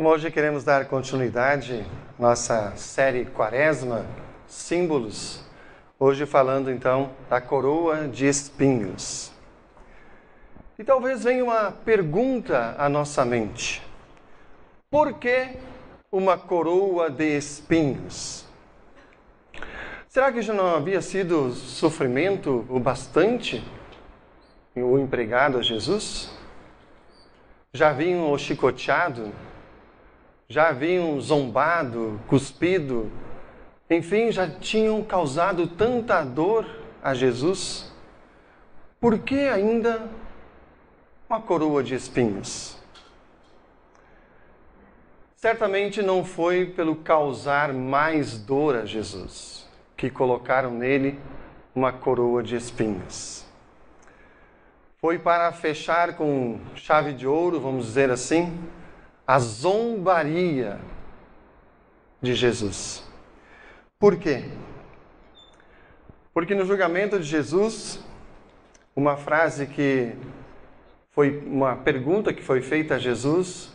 Então, hoje queremos dar continuidade à nossa série Quaresma, Símbolos. Hoje falando então da coroa de espinhos. E talvez venha uma pergunta à nossa mente: por que uma coroa de espinhos? Será que já não havia sido sofrimento o bastante o empregado a Jesus? Já haviam o chicoteado? Já haviam zombado, cuspido? Enfim, já tinham causado tanta dor a Jesus? Por que ainda uma coroa de espinhos? Certamente não foi pelo causar mais dor a Jesus que colocaram nele uma coroa de espinhos. Foi para fechar com chave de ouro, vamos dizer assim, a zombaria de Jesus. Por quê? Porque no julgamento de Jesus, uma frase que foi uma pergunta que foi feita a Jesus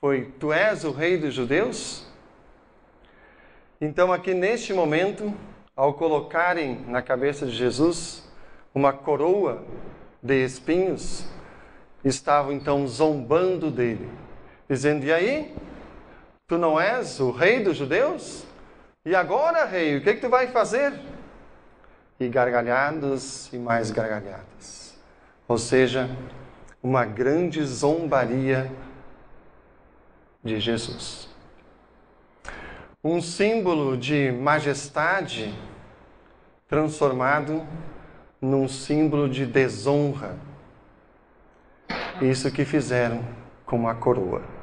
foi: Tu és o rei dos judeus? Então, aqui neste momento, ao colocarem na cabeça de Jesus uma coroa de espinhos, estavam então zombando dele dizendo: E aí? Tu não és o rei dos judeus? E agora, rei, o que, é que tu vai fazer? E gargalhadas e mais gargalhadas. Ou seja, uma grande zombaria de Jesus. Um símbolo de majestade transformado num símbolo de desonra. Isso que fizeram com a coroa.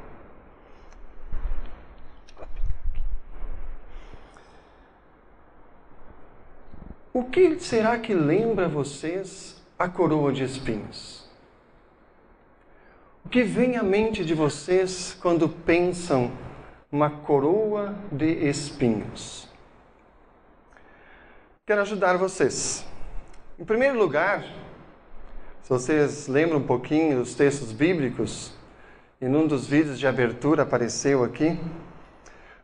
O que será que lembra vocês a coroa de espinhos? O que vem à mente de vocês quando pensam uma coroa de espinhos? Quero ajudar vocês. Em primeiro lugar, se vocês lembram um pouquinho dos textos bíblicos, e num dos vídeos de abertura apareceu aqui,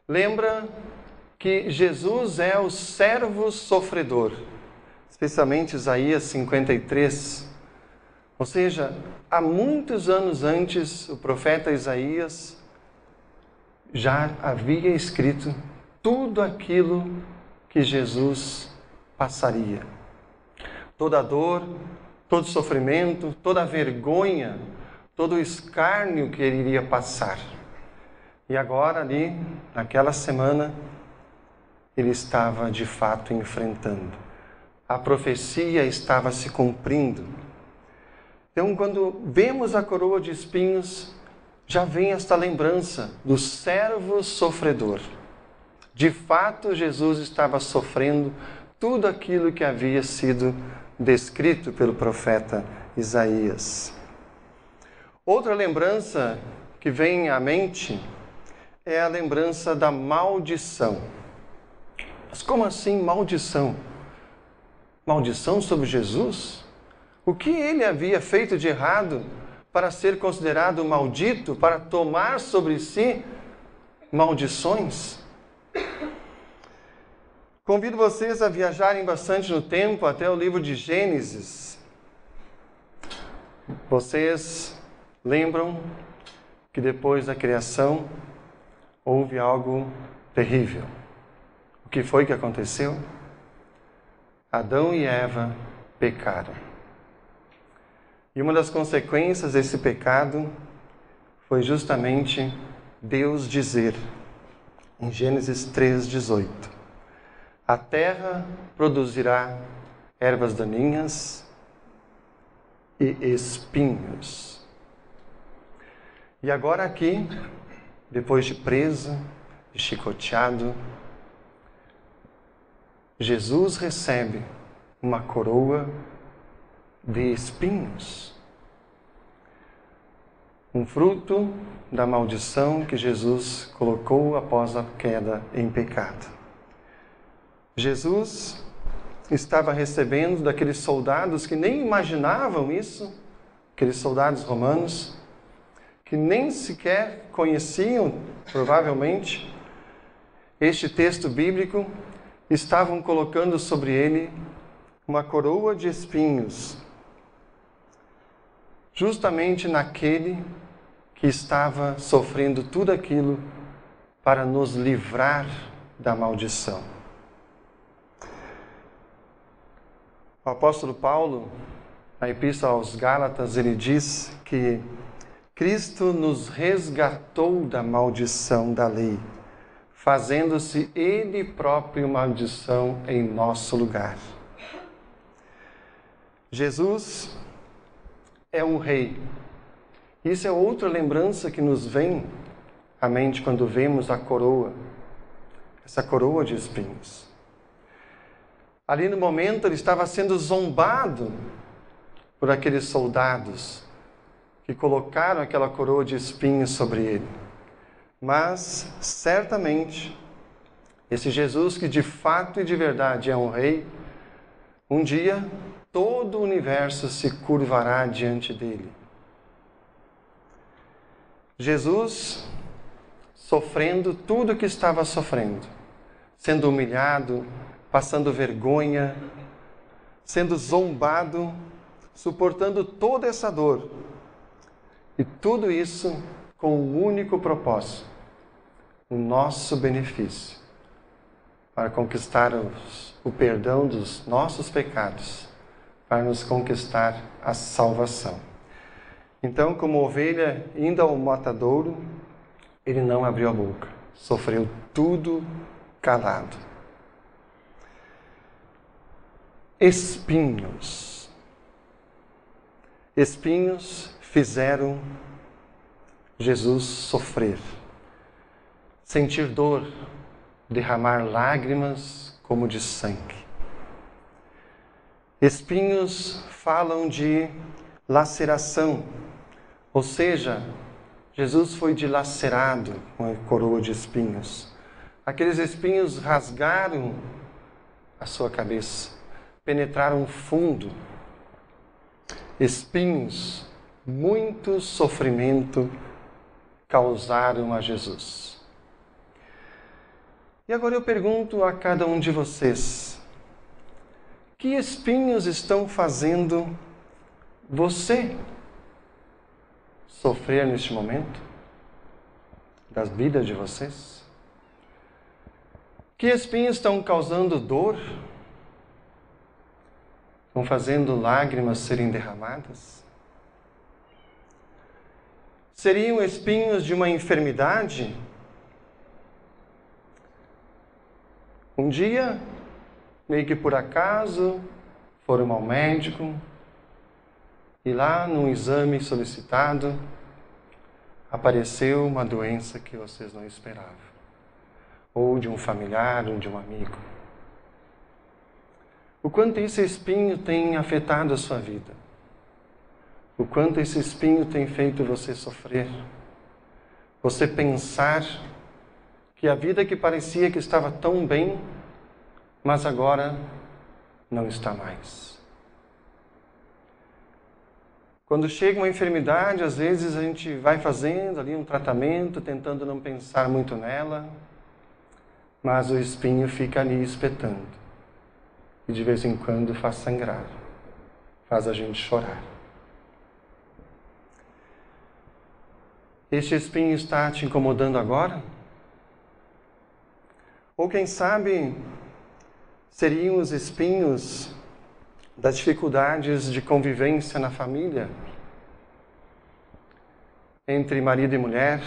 lembra que Jesus é o servo sofredor, especialmente Isaías 53. Ou seja, há muitos anos antes, o profeta Isaías já havia escrito tudo aquilo que Jesus passaria. Toda a dor, todo o sofrimento, toda a vergonha, todo o escárnio que ele iria passar. E agora, ali, naquela semana, ele estava de fato enfrentando. A profecia estava se cumprindo. Então, quando vemos a coroa de espinhos, já vem esta lembrança do servo sofredor. De fato, Jesus estava sofrendo tudo aquilo que havia sido descrito pelo profeta Isaías. Outra lembrança que vem à mente é a lembrança da maldição. Mas como assim maldição? Maldição sobre Jesus? O que ele havia feito de errado para ser considerado maldito, para tomar sobre si maldições? Convido vocês a viajarem bastante no tempo até o livro de Gênesis. Vocês lembram que depois da criação houve algo terrível que foi que aconteceu? Adão e Eva pecaram. E uma das consequências desse pecado foi justamente Deus dizer, em Gênesis 3,18: A terra produzirá ervas daninhas e espinhos. E agora, aqui, depois de preso, de chicoteado, Jesus recebe uma coroa de espinhos. Um fruto da maldição que Jesus colocou após a queda em pecado. Jesus estava recebendo daqueles soldados que nem imaginavam isso, aqueles soldados romanos, que nem sequer conheciam, provavelmente, este texto bíblico, estavam colocando sobre ele uma coroa de espinhos, justamente naquele que estava sofrendo tudo aquilo para nos livrar da maldição. O apóstolo Paulo, na Epístola aos Gálatas, ele diz que Cristo nos resgatou da maldição da lei, fazendo-se Ele próprio maldição em nosso lugar. Jesus é um rei. Isso é outra lembrança que nos vem à mente quando vemos a coroa, essa coroa de espinhos. Ali no momento ele estava sendo zombado por aqueles soldados que colocaram aquela coroa de espinhos sobre ele. Mas, certamente, esse Jesus que de fato e de verdade é um rei, um dia todo o universo se curvará diante dele. Jesus sofrendo tudo o que estava sofrendo, sendo humilhado, passando vergonha, sendo zombado, suportando toda essa dor. E tudo isso com um único propósito: nosso benefício, para conquistar o perdão dos nossos pecados, para nos conquistar a salvação. Então, como ovelha indo ao matadouro, ele não abriu a boca, sofreu tudo calado espinhos. Espinhos fizeram Jesus sofrer, sentir dor, derramar lágrimas como de sangue. Espinhos falam de laceração, ou seja, Jesus foi dilacerado com a coroa de espinhos. Aqueles espinhos rasgaram a sua cabeça penetraram fundo, espinhos, muito sofrimento causaram a Jesus. E agora eu pergunto a cada um de vocês: que espinhos estão fazendo você sofrer neste momento? Das vidas de vocês? Que espinhos estão causando dor? Estão fazendo lágrimas serem derramadas? Seriam espinhos de uma enfermidade? Um dia, meio que por acaso, foram ao médico e lá, num exame solicitado, apareceu uma doença que vocês não esperavam, ou de um familiar, ou de um amigo. O quanto esse espinho tem afetado a sua vida. O quanto esse espinho tem feito você sofrer. Você pensar que a vida que parecia que estava tão bem, mas agora não está mais. Quando chega uma enfermidade, às vezes a gente vai fazendo ali um tratamento, tentando não pensar muito nela, mas o espinho fica ali espetando e de vez em quando faz sangrar, faz a gente chorar. Este espinho está te incomodando agora? Ou quem sabe seriam os espinhos das dificuldades de convivência na família? Entre marido e mulher,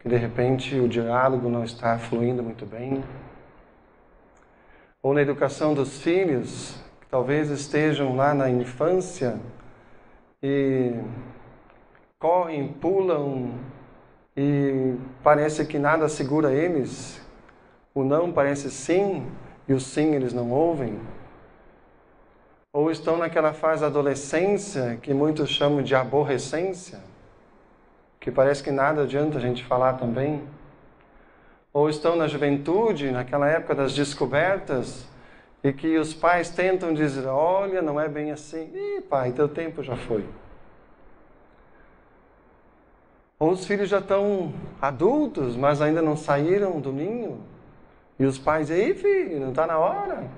que de repente o diálogo não está fluindo muito bem ou na educação dos filhos, que talvez estejam lá na infância e correm, pulam e parece que nada segura eles. O não parece sim e o sim eles não ouvem. Ou estão naquela fase da adolescência que muitos chamam de aborrecência, que parece que nada adianta a gente falar também ou estão na juventude, naquela época das descobertas, e que os pais tentam dizer: olha, não é bem assim. Ih, pai, teu tempo já foi. Ou os filhos já estão adultos, mas ainda não saíram do ninho. E os pais, ei filho, não está na hora?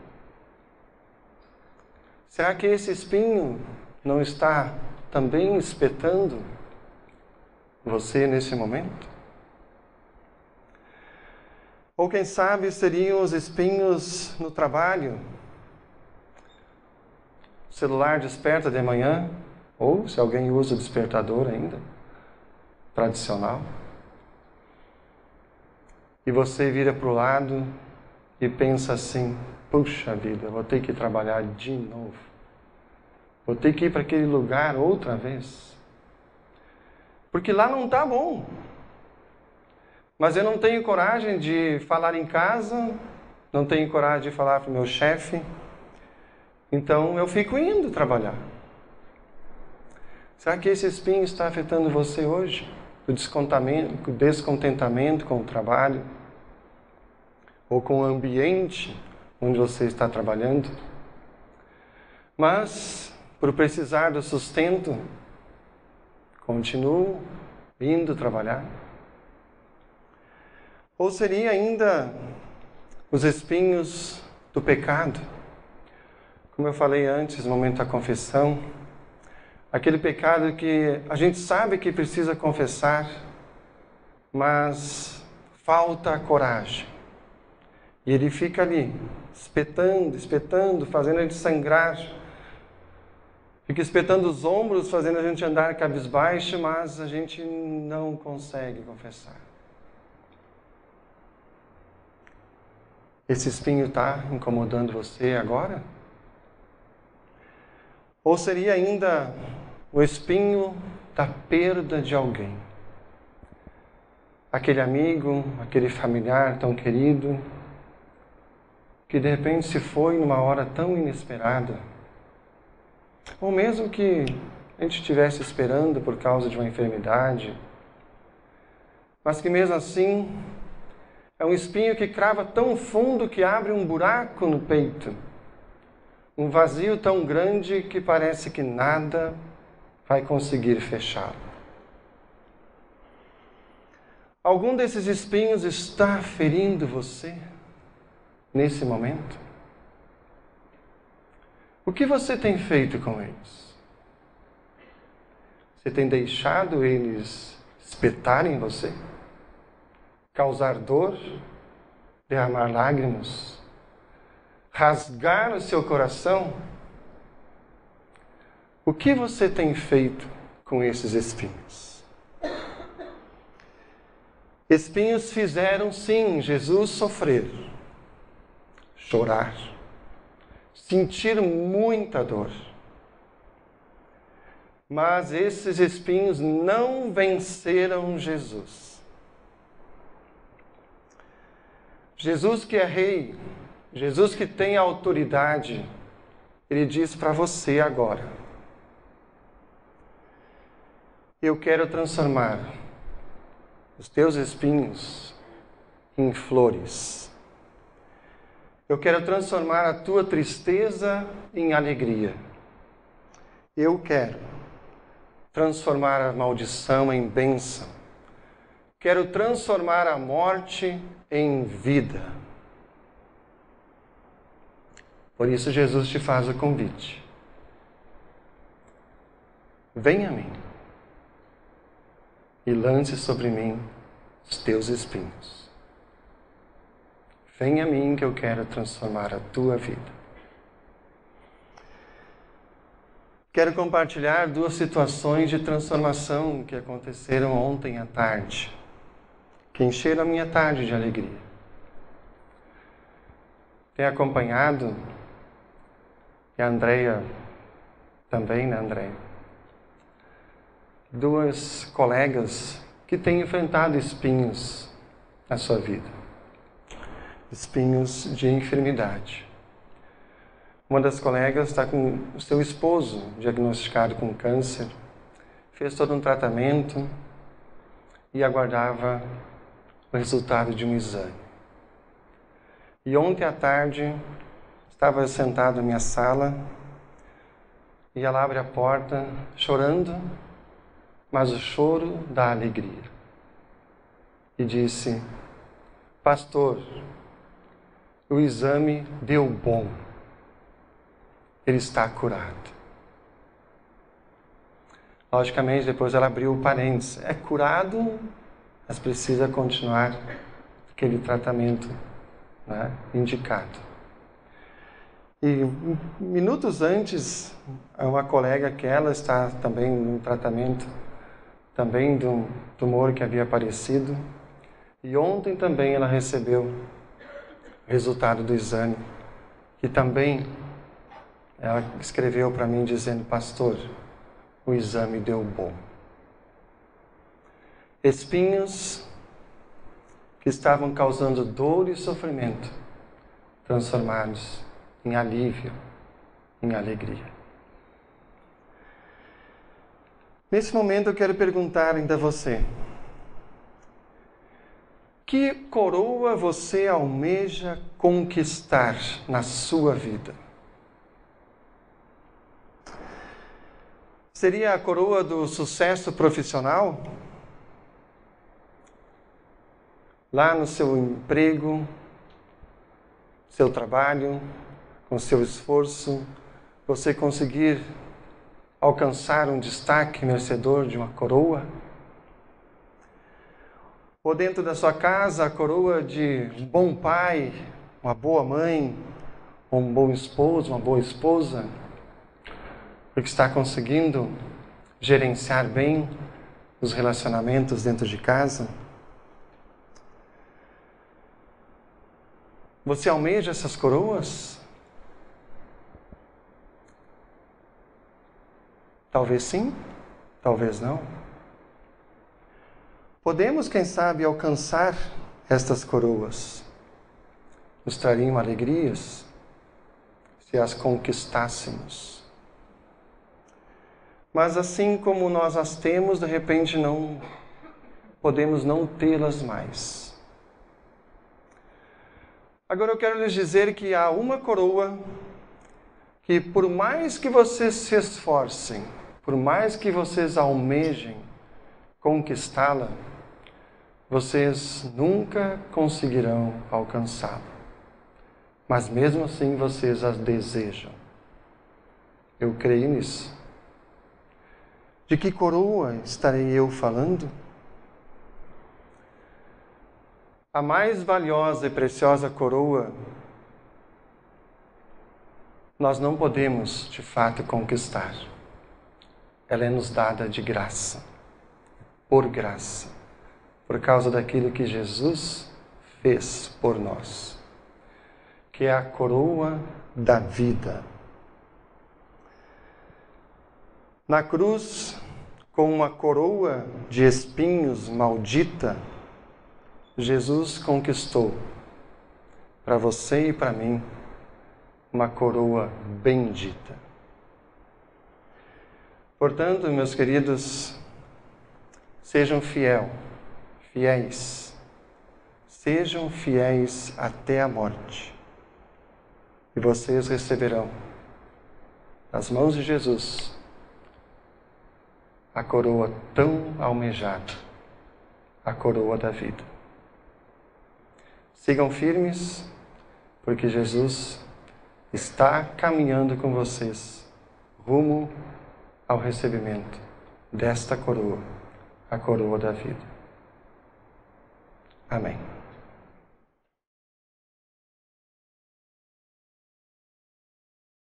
Será que esse espinho não está também espetando você nesse momento? Ou quem sabe seriam os espinhos no trabalho? O celular desperta de manhã, ou se alguém usa o despertador ainda, tradicional. E você vira para o lado e pensa assim: puxa vida, vou ter que trabalhar de novo. Vou ter que ir para aquele lugar outra vez. Porque lá não está bom. Mas eu não tenho coragem de falar em casa, não tenho coragem de falar para o meu chefe. Então eu fico indo trabalhar. Será que esse espinho está afetando você hoje? O descontentamento, o descontentamento com o trabalho? Ou com o ambiente onde você está trabalhando? Mas, por precisar do sustento, continuo indo trabalhar. Ou seria ainda os espinhos do pecado? Como eu falei antes, no momento da confissão, aquele pecado que a gente sabe que precisa confessar, mas falta a coragem. E ele fica ali, espetando, espetando, fazendo a gente sangrar. Fica espetando os ombros, fazendo a gente andar cabisbaixo, mas a gente não consegue confessar. Esse espinho está incomodando você agora? Ou seria ainda o espinho da perda de alguém? Aquele amigo, aquele familiar tão querido, que de repente se foi numa hora tão inesperada. Ou mesmo que a gente estivesse esperando por causa de uma enfermidade, mas que mesmo assim é um espinho que crava tão fundo que abre um buraco no peito. Um vazio tão grande que parece que nada vai conseguir fechá-lo. Algum desses espinhos está ferindo você nesse momento? O que você tem feito com eles? Você tem deixado eles espetarem você? causar dor, derramar lágrimas, rasgar o seu coração? O que você tem feito com esses espinhos? Espinhos fizeram sim Jesus sofrer, chorar, sentir muita dor. Mas esses espinhos não venceram Jesus. Jesus que é rei, Jesus que tem autoridade, ele diz para você agora: Eu quero transformar os teus espinhos em flores. Eu quero transformar a tua tristeza em alegria. Eu quero transformar a maldição em bênção. Quero transformar a morte em vida. Por isso, Jesus te faz o convite. Venha a mim e lance sobre mim os teus espinhos. Venha a mim que eu quero transformar a tua vida. Quero compartilhar duas situações de transformação que aconteceram ontem à tarde que encheram a minha tarde de alegria. Tenho acompanhado, e a Andrea também, né, Andrea? Duas colegas que têm enfrentado espinhos na sua vida. Espinhos de enfermidade. Uma das colegas está com o seu esposo diagnosticado com câncer, fez todo um tratamento e aguardava o resultado de um exame. E ontem à tarde, estava sentado na minha sala e ela abre a porta chorando, mas o choro da alegria. E disse: Pastor, o exame deu bom, ele está curado. Logicamente, depois ela abriu o parênteses: é curado, mas precisa continuar aquele tratamento né, indicado. E minutos antes, uma colega que ela está também no tratamento também de um tumor que havia aparecido. E ontem também ela recebeu o resultado do exame, que também ela escreveu para mim dizendo: Pastor, o exame deu bom. Espinhos que estavam causando dor e sofrimento, transformados em alívio, em alegria. Nesse momento eu quero perguntar ainda a você: que coroa você almeja conquistar na sua vida? Seria a coroa do sucesso profissional? Lá no seu emprego, seu trabalho, com seu esforço, você conseguir alcançar um destaque merecedor de uma coroa? Ou dentro da sua casa, a coroa de um bom pai, uma boa mãe, um bom esposo, uma boa esposa, porque está conseguindo gerenciar bem os relacionamentos dentro de casa? Você almeja essas coroas? Talvez sim, talvez não. Podemos, quem sabe, alcançar estas coroas. Nos trariam alegrias se as conquistássemos. Mas assim como nós as temos, de repente não podemos não tê-las mais. Agora eu quero lhes dizer que há uma coroa que por mais que vocês se esforcem, por mais que vocês almejem conquistá-la, vocês nunca conseguirão alcançá-la. Mas mesmo assim vocês as desejam. Eu creio nisso. De que coroa estarei eu falando? A mais valiosa e preciosa coroa nós não podemos de fato conquistar ela é nos dada de graça, por graça, por causa daquilo que Jesus fez por nós, que é a coroa da vida. Na cruz, com uma coroa de espinhos maldita, Jesus conquistou para você e para mim uma coroa bendita. Portanto, meus queridos, sejam fiel, fiéis, sejam fiéis até a morte, e vocês receberão das mãos de Jesus a coroa tão almejada, a coroa da vida. Sigam firmes, porque Jesus está caminhando com vocês rumo ao recebimento desta coroa, a coroa da vida. Amém.